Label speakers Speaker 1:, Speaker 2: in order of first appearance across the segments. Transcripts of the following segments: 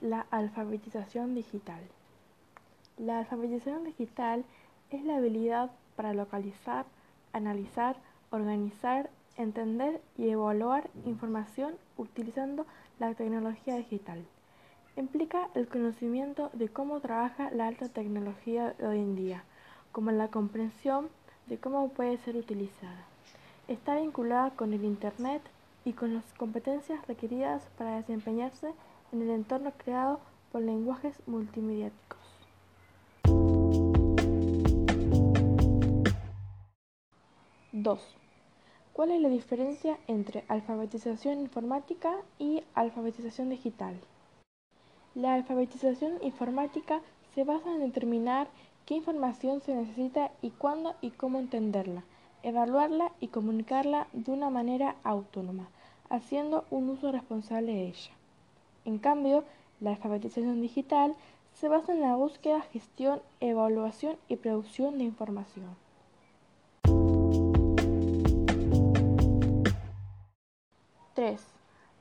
Speaker 1: la alfabetización digital? La alfabetización digital es la habilidad para localizar, analizar, organizar, entender y evaluar información utilizando la tecnología digital. Implica el conocimiento de cómo trabaja la alta tecnología de hoy en día, como la comprensión de cómo puede ser utilizada. Está vinculada con el Internet y con las competencias requeridas para desempeñarse en el entorno creado por lenguajes multimediáticos. 2. ¿Cuál es la diferencia entre alfabetización informática y alfabetización digital? La alfabetización informática se basa en determinar qué información se necesita y cuándo y cómo entenderla evaluarla y comunicarla de una manera autónoma, haciendo un uso responsable de ella. En cambio, la alfabetización digital se basa en la búsqueda, gestión, evaluación y producción de información.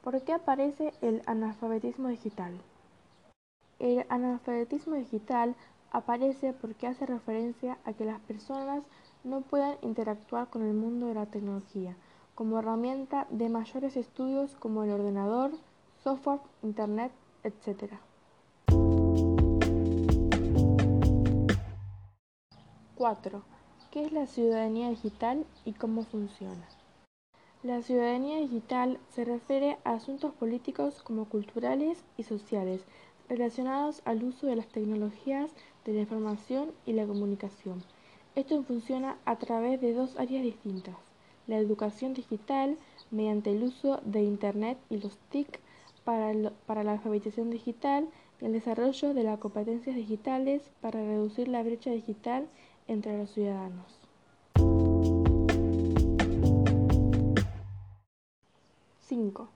Speaker 1: ¿Por qué aparece el analfabetismo digital? El analfabetismo digital aparece porque hace referencia a que las personas no puedan interactuar con el mundo de la tecnología como herramienta de mayores estudios como el ordenador, software, internet, etc. 4. ¿Qué es la ciudadanía digital y cómo funciona? La ciudadanía digital se refiere a asuntos políticos como culturales y sociales relacionados al uso de las tecnologías de la información y la comunicación esto funciona a través de dos áreas distintas, la educación digital mediante el uso de Internet y los TIC para, para la alfabetización digital y el desarrollo de las competencias digitales para reducir la brecha digital entre los ciudadanos. ¡5!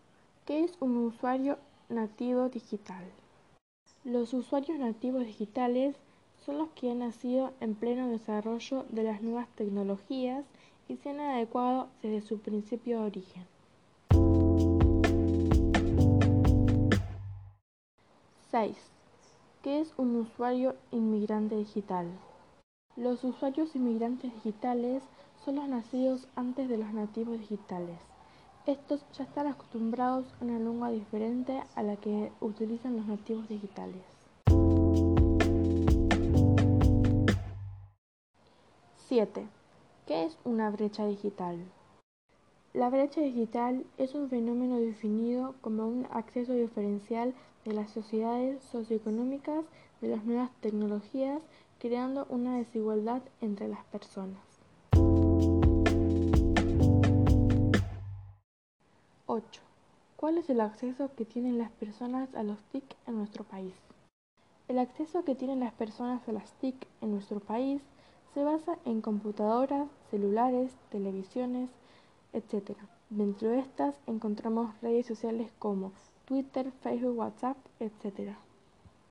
Speaker 1: ¿Qué es un usuario nativo digital? Los usuarios nativos digitales son los que han nacido en pleno desarrollo de las nuevas tecnologías y se han adecuado desde su principio de origen. 6. ¿Qué es un usuario inmigrante digital? Los usuarios inmigrantes digitales son los nacidos antes de los nativos digitales. Estos ya están acostumbrados a una lengua diferente a la que utilizan los nativos digitales. 7. ¿Qué es una brecha digital? La brecha digital es un fenómeno definido como un acceso diferencial de las sociedades socioeconómicas de las nuevas tecnologías, creando una desigualdad entre las personas. 8. ¿Cuál es el acceso que tienen las personas a los TIC en nuestro país? El acceso que tienen las personas a las TIC en nuestro país se basa en computadoras, celulares, televisiones, etc. Dentro de estas encontramos redes sociales como Twitter, Facebook, WhatsApp, etc.